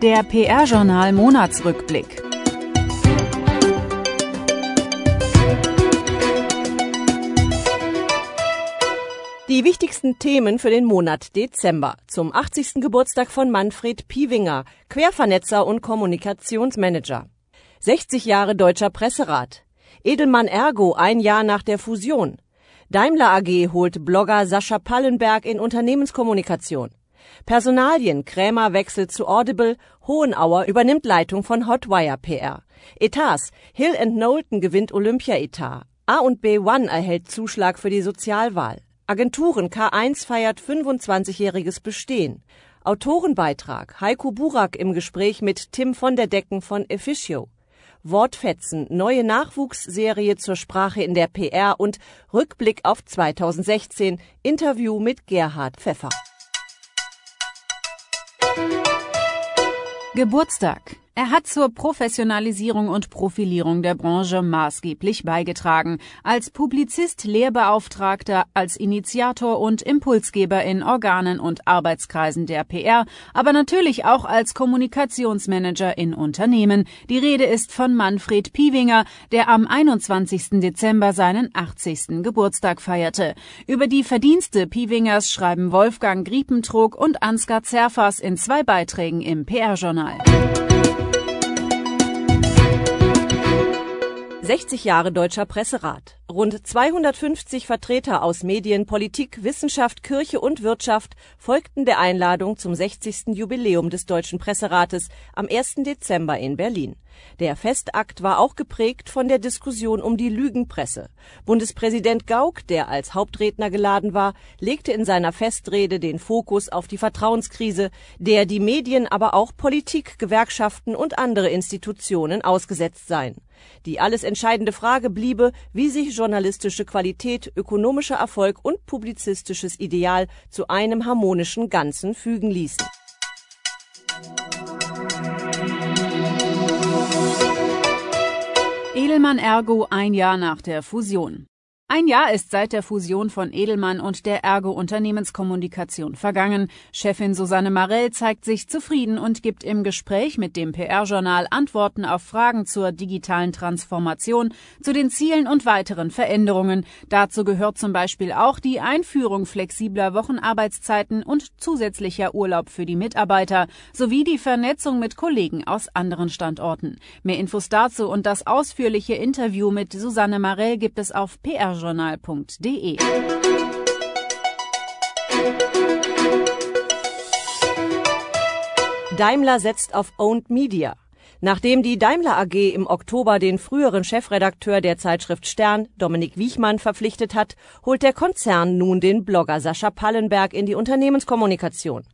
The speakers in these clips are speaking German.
Der PR-Journal Monatsrückblick. Die wichtigsten Themen für den Monat Dezember. Zum 80. Geburtstag von Manfred Piewinger, Quervernetzer und Kommunikationsmanager. 60 Jahre Deutscher Presserat. Edelmann Ergo ein Jahr nach der Fusion. Daimler AG holt Blogger Sascha Pallenberg in Unternehmenskommunikation. Personalien Krämer wechselt zu Audible, Hohenauer übernimmt Leitung von Hotwire PR. Etats Hill Knowlton gewinnt Olympia-Etat. A und B One erhält Zuschlag für die Sozialwahl. Agenturen K1 feiert 25-jähriges Bestehen. Autorenbeitrag Heiko Burak im Gespräch mit Tim von der Decken von Efficio. Wortfetzen, neue Nachwuchsserie zur Sprache in der PR und Rückblick auf 2016, Interview mit Gerhard Pfeffer. Geburtstag er hat zur Professionalisierung und Profilierung der Branche maßgeblich beigetragen, als Publizist, Lehrbeauftragter, als Initiator und Impulsgeber in Organen und Arbeitskreisen der PR, aber natürlich auch als Kommunikationsmanager in Unternehmen. Die Rede ist von Manfred Piewinger, der am 21. Dezember seinen 80. Geburtstag feierte. Über die Verdienste Piewingers schreiben Wolfgang Griepentrog und Ansgar Zerfas in zwei Beiträgen im PR-Journal. 60 Jahre Deutscher Presserat. Rund 250 Vertreter aus Medien, Politik, Wissenschaft, Kirche und Wirtschaft folgten der Einladung zum 60. Jubiläum des Deutschen Presserates am 1. Dezember in Berlin. Der Festakt war auch geprägt von der Diskussion um die Lügenpresse. Bundespräsident Gauck, der als Hauptredner geladen war, legte in seiner Festrede den Fokus auf die Vertrauenskrise, der die Medien, aber auch Politik, Gewerkschaften und andere Institutionen ausgesetzt seien. Die alles entscheidende Frage bliebe, wie sich journalistische Qualität, ökonomischer Erfolg und publizistisches Ideal zu einem harmonischen Ganzen fügen ließen. Edelmann Ergo ein Jahr nach der Fusion. Ein Jahr ist seit der Fusion von Edelmann und der Ergo Unternehmenskommunikation vergangen. Chefin Susanne Marell zeigt sich zufrieden und gibt im Gespräch mit dem PR-Journal Antworten auf Fragen zur digitalen Transformation, zu den Zielen und weiteren Veränderungen. Dazu gehört zum Beispiel auch die Einführung flexibler Wochenarbeitszeiten und zusätzlicher Urlaub für die Mitarbeiter sowie die Vernetzung mit Kollegen aus anderen Standorten. Mehr Infos dazu und das ausführliche Interview mit Susanne Marell gibt es auf PR Lokaljournal.de. Daimler setzt auf Owned Media. Nachdem die Daimler AG im Oktober den früheren Chefredakteur der Zeitschrift Stern, Dominik Wiechmann, verpflichtet hat, holt der Konzern nun den Blogger Sascha Pallenberg in die Unternehmenskommunikation.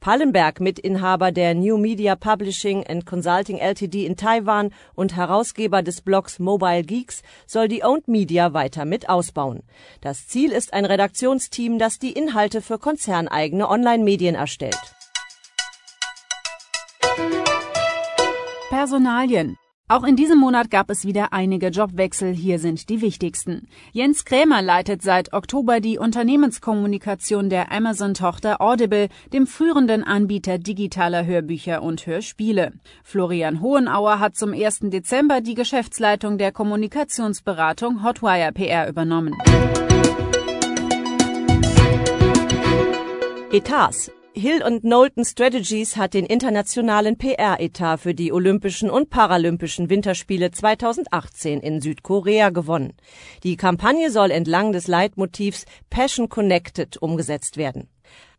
Pallenberg, Mitinhaber der New Media Publishing and Consulting Ltd in Taiwan und Herausgeber des Blogs Mobile Geeks, soll die Owned Media weiter mit ausbauen. Das Ziel ist ein Redaktionsteam, das die Inhalte für konzerneigene Online-Medien erstellt. Personalien auch in diesem Monat gab es wieder einige Jobwechsel. Hier sind die wichtigsten. Jens Krämer leitet seit Oktober die Unternehmenskommunikation der Amazon-Tochter Audible, dem führenden Anbieter digitaler Hörbücher und Hörspiele. Florian Hohenauer hat zum 1. Dezember die Geschäftsleitung der Kommunikationsberatung Hotwire PR übernommen. Etats Hill und Knowlton Strategies hat den internationalen PR-Etat für die Olympischen und Paralympischen Winterspiele 2018 in Südkorea gewonnen. Die Kampagne soll entlang des Leitmotivs Passion Connected umgesetzt werden.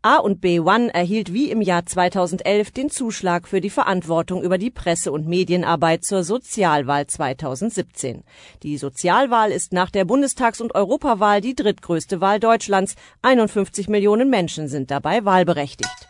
A und B One erhielt wie im Jahr 2011 den Zuschlag für die Verantwortung über die Presse- und Medienarbeit zur Sozialwahl 2017. Die Sozialwahl ist nach der Bundestags- und Europawahl die drittgrößte Wahl Deutschlands. 51 Millionen Menschen sind dabei wahlberechtigt.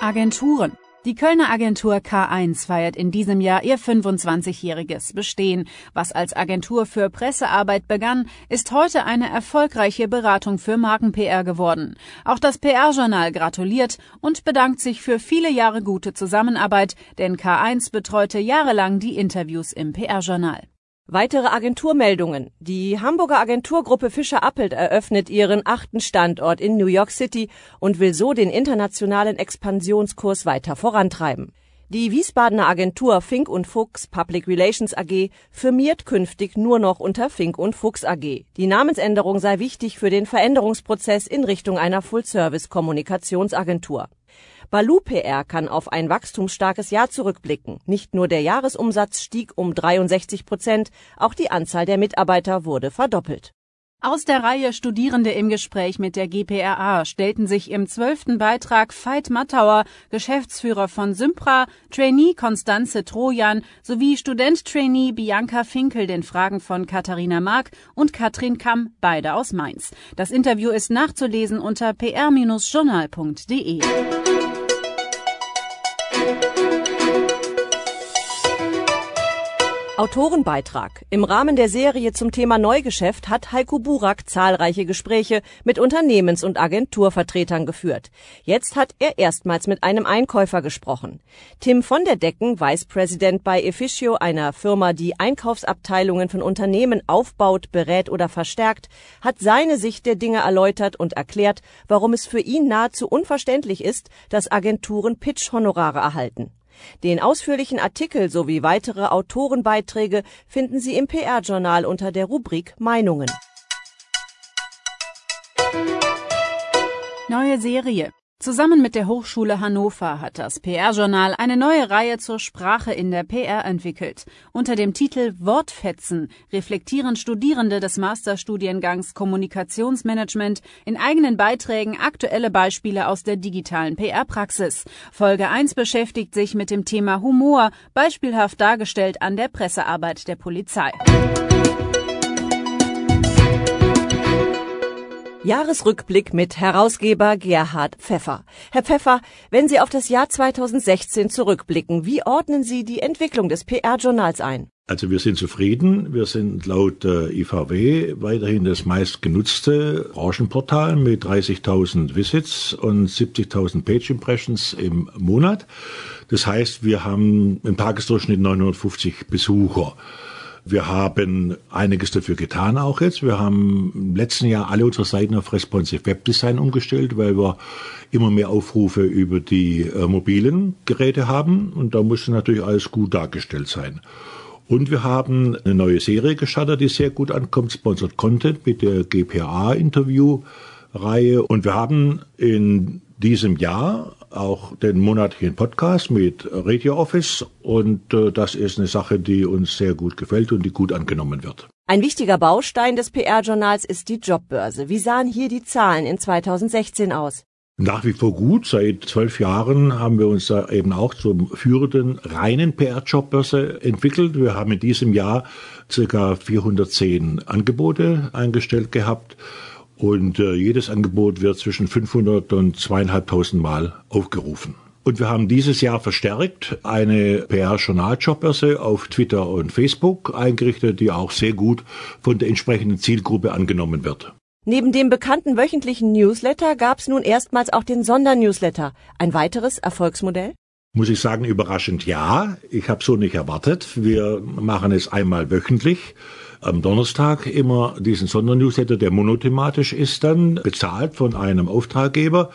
Agenturen die Kölner Agentur K1 feiert in diesem Jahr ihr 25-jähriges Bestehen. Was als Agentur für Pressearbeit begann, ist heute eine erfolgreiche Beratung für Marken-PR geworden. Auch das PR-Journal gratuliert und bedankt sich für viele Jahre gute Zusammenarbeit, denn K1 betreute jahrelang die Interviews im PR-Journal. Weitere Agenturmeldungen. Die Hamburger Agenturgruppe Fischer Appelt eröffnet ihren achten Standort in New York City und will so den internationalen Expansionskurs weiter vorantreiben. Die Wiesbadener Agentur Fink und Fuchs Public Relations AG firmiert künftig nur noch unter Fink und Fuchs AG. Die Namensänderung sei wichtig für den Veränderungsprozess in Richtung einer Full-Service-Kommunikationsagentur. Balu PR kann auf ein wachstumsstarkes Jahr zurückblicken. Nicht nur der Jahresumsatz stieg um 63 Prozent, auch die Anzahl der Mitarbeiter wurde verdoppelt. Aus der Reihe Studierende im Gespräch mit der GPRA stellten sich im zwölften Beitrag Veit Mattauer, Geschäftsführer von Sympra, Trainee Konstanze Trojan sowie Student-Trainee Bianca Finkel den Fragen von Katharina Mark und Katrin Kamm, beide aus Mainz. Das Interview ist nachzulesen unter pr-journal.de. Autorenbeitrag. Im Rahmen der Serie zum Thema Neugeschäft hat Heiko Burak zahlreiche Gespräche mit Unternehmens- und Agenturvertretern geführt. Jetzt hat er erstmals mit einem Einkäufer gesprochen. Tim von der Decken, Vice President bei Efficio, einer Firma, die Einkaufsabteilungen von Unternehmen aufbaut, berät oder verstärkt, hat seine Sicht der Dinge erläutert und erklärt, warum es für ihn nahezu unverständlich ist, dass Agenturen Pitch-Honorare erhalten. Den ausführlichen Artikel sowie weitere Autorenbeiträge finden Sie im PR-Journal unter der Rubrik Meinungen. Neue Serie Zusammen mit der Hochschule Hannover hat das PR-Journal eine neue Reihe zur Sprache in der PR entwickelt. Unter dem Titel Wortfetzen reflektieren Studierende des Masterstudiengangs Kommunikationsmanagement in eigenen Beiträgen aktuelle Beispiele aus der digitalen PR-Praxis. Folge 1 beschäftigt sich mit dem Thema Humor, beispielhaft dargestellt an der Pressearbeit der Polizei. Jahresrückblick mit Herausgeber Gerhard Pfeffer. Herr Pfeffer, wenn Sie auf das Jahr 2016 zurückblicken, wie ordnen Sie die Entwicklung des PR-Journals ein? Also wir sind zufrieden. Wir sind laut äh, IVW weiterhin das meistgenutzte Branchenportal mit 30.000 Visits und 70.000 Page Impressions im Monat. Das heißt, wir haben im Tagesdurchschnitt 950 Besucher. Wir haben einiges dafür getan auch jetzt. Wir haben im letzten Jahr alle unsere Seiten auf Responsive Web Design umgestellt, weil wir immer mehr Aufrufe über die äh, mobilen Geräte haben und da muss natürlich alles gut dargestellt sein. Und wir haben eine neue Serie gestartet, die sehr gut ankommt, Sponsored Content mit der GPA-Interview-Reihe. Und wir haben in diesem Jahr auch den monatlichen Podcast mit Radio Office und äh, das ist eine Sache, die uns sehr gut gefällt und die gut angenommen wird. Ein wichtiger Baustein des PR-Journals ist die Jobbörse. Wie sahen hier die Zahlen in 2016 aus? Nach wie vor gut. Seit zwölf Jahren haben wir uns da eben auch zum führenden reinen PR-Jobbörse entwickelt. Wir haben in diesem Jahr circa 410 Angebote eingestellt gehabt und äh, jedes Angebot wird zwischen 500 und zweieinhalbtausend Mal aufgerufen. Und wir haben dieses Jahr verstärkt eine PR-Journal-Jobbörse auf Twitter und Facebook eingerichtet, die auch sehr gut von der entsprechenden Zielgruppe angenommen wird. Neben dem bekannten wöchentlichen Newsletter gab es nun erstmals auch den Sondernewsletter. Ein weiteres Erfolgsmodell? Muss ich sagen, überraschend ja. Ich habe so nicht erwartet. Wir machen es einmal wöchentlich am Donnerstag immer diesen Sondernewsletter, der monothematisch ist, dann bezahlt von einem Auftraggeber.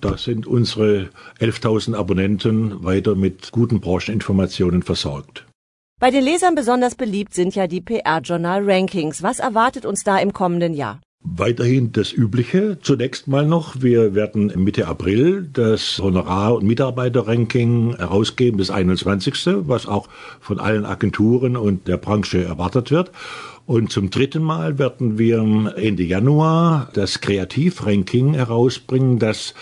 Da sind unsere 11.000 Abonnenten weiter mit guten Brancheninformationen versorgt. Bei den Lesern besonders beliebt sind ja die PR-Journal-Rankings. Was erwartet uns da im kommenden Jahr? Weiterhin das Übliche. Zunächst mal noch, wir werden Mitte April das Honorar- und Mitarbeiterranking herausgeben, das 21., was auch von allen Agenturen und der Branche erwartet wird. Und zum dritten Mal werden wir Ende Januar das Kreativranking herausbringen, das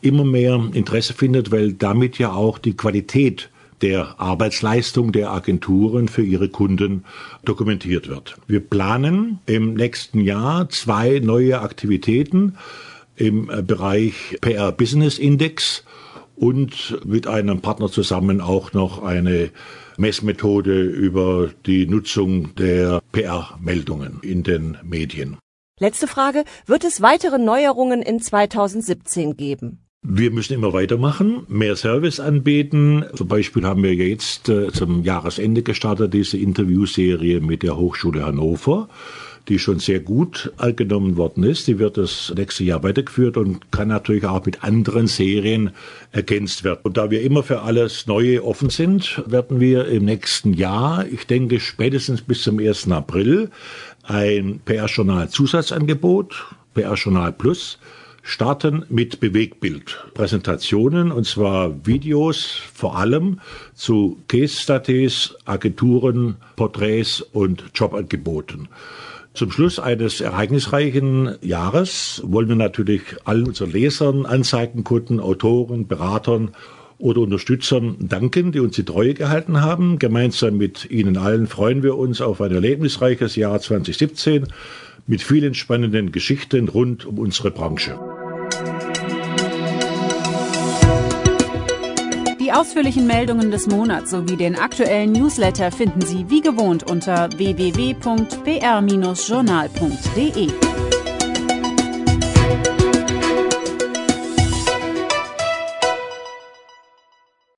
immer mehr Interesse findet, weil damit ja auch die Qualität der Arbeitsleistung der Agenturen für ihre Kunden dokumentiert wird. Wir planen im nächsten Jahr zwei neue Aktivitäten im Bereich PR Business Index und mit einem Partner zusammen auch noch eine Messmethode über die Nutzung der PR-Meldungen in den Medien. Letzte Frage. Wird es weitere Neuerungen in 2017 geben? Wir müssen immer weitermachen, mehr Service anbieten. Zum Beispiel haben wir jetzt äh, zum Jahresende gestartet diese Interviewserie mit der Hochschule Hannover die schon sehr gut angenommen worden ist. Die wird das nächste Jahr weitergeführt und kann natürlich auch mit anderen Serien ergänzt werden. Und da wir immer für alles Neue offen sind, werden wir im nächsten Jahr, ich denke spätestens bis zum 1. April, ein PR-Journal-Zusatzangebot, PR-Journal Plus, starten mit Bewegbild. Präsentationen, und zwar Videos vor allem zu Case Studies, Agenturen, Porträts und Jobangeboten. Zum Schluss eines ereignisreichen Jahres wollen wir natürlich allen unseren Lesern, Anzeigenkunden, Autoren, Beratern oder Unterstützern danken, die uns die Treue gehalten haben. Gemeinsam mit Ihnen allen freuen wir uns auf ein erlebnisreiches Jahr 2017 mit vielen spannenden Geschichten rund um unsere Branche. Die ausführlichen Meldungen des Monats sowie den aktuellen Newsletter finden Sie wie gewohnt unter www.pr-journal.de.